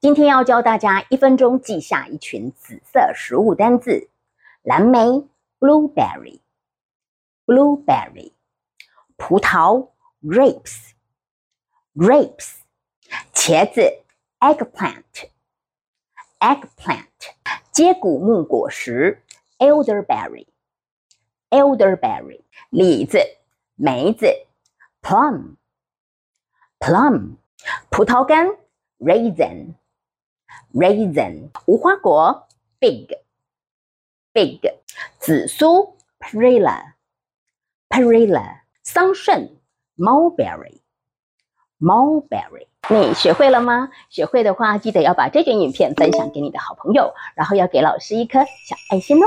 今天要教大家一分钟记下一群紫色食物单字：蓝莓 （blueberry），blueberry；葡萄 （grapes），grapes；茄子 （eggplant），eggplant；接骨木果实 （elderberry），elderberry；李子、梅子 （plum），plum；葡萄干 （raisin）。Raisin 无花果，big big 紫苏，perilla perilla 桑葚，mulberry mulberry 你学会了吗？学会的话，记得要把这卷影片分享给你的好朋友，然后要给老师一颗小爱心哦。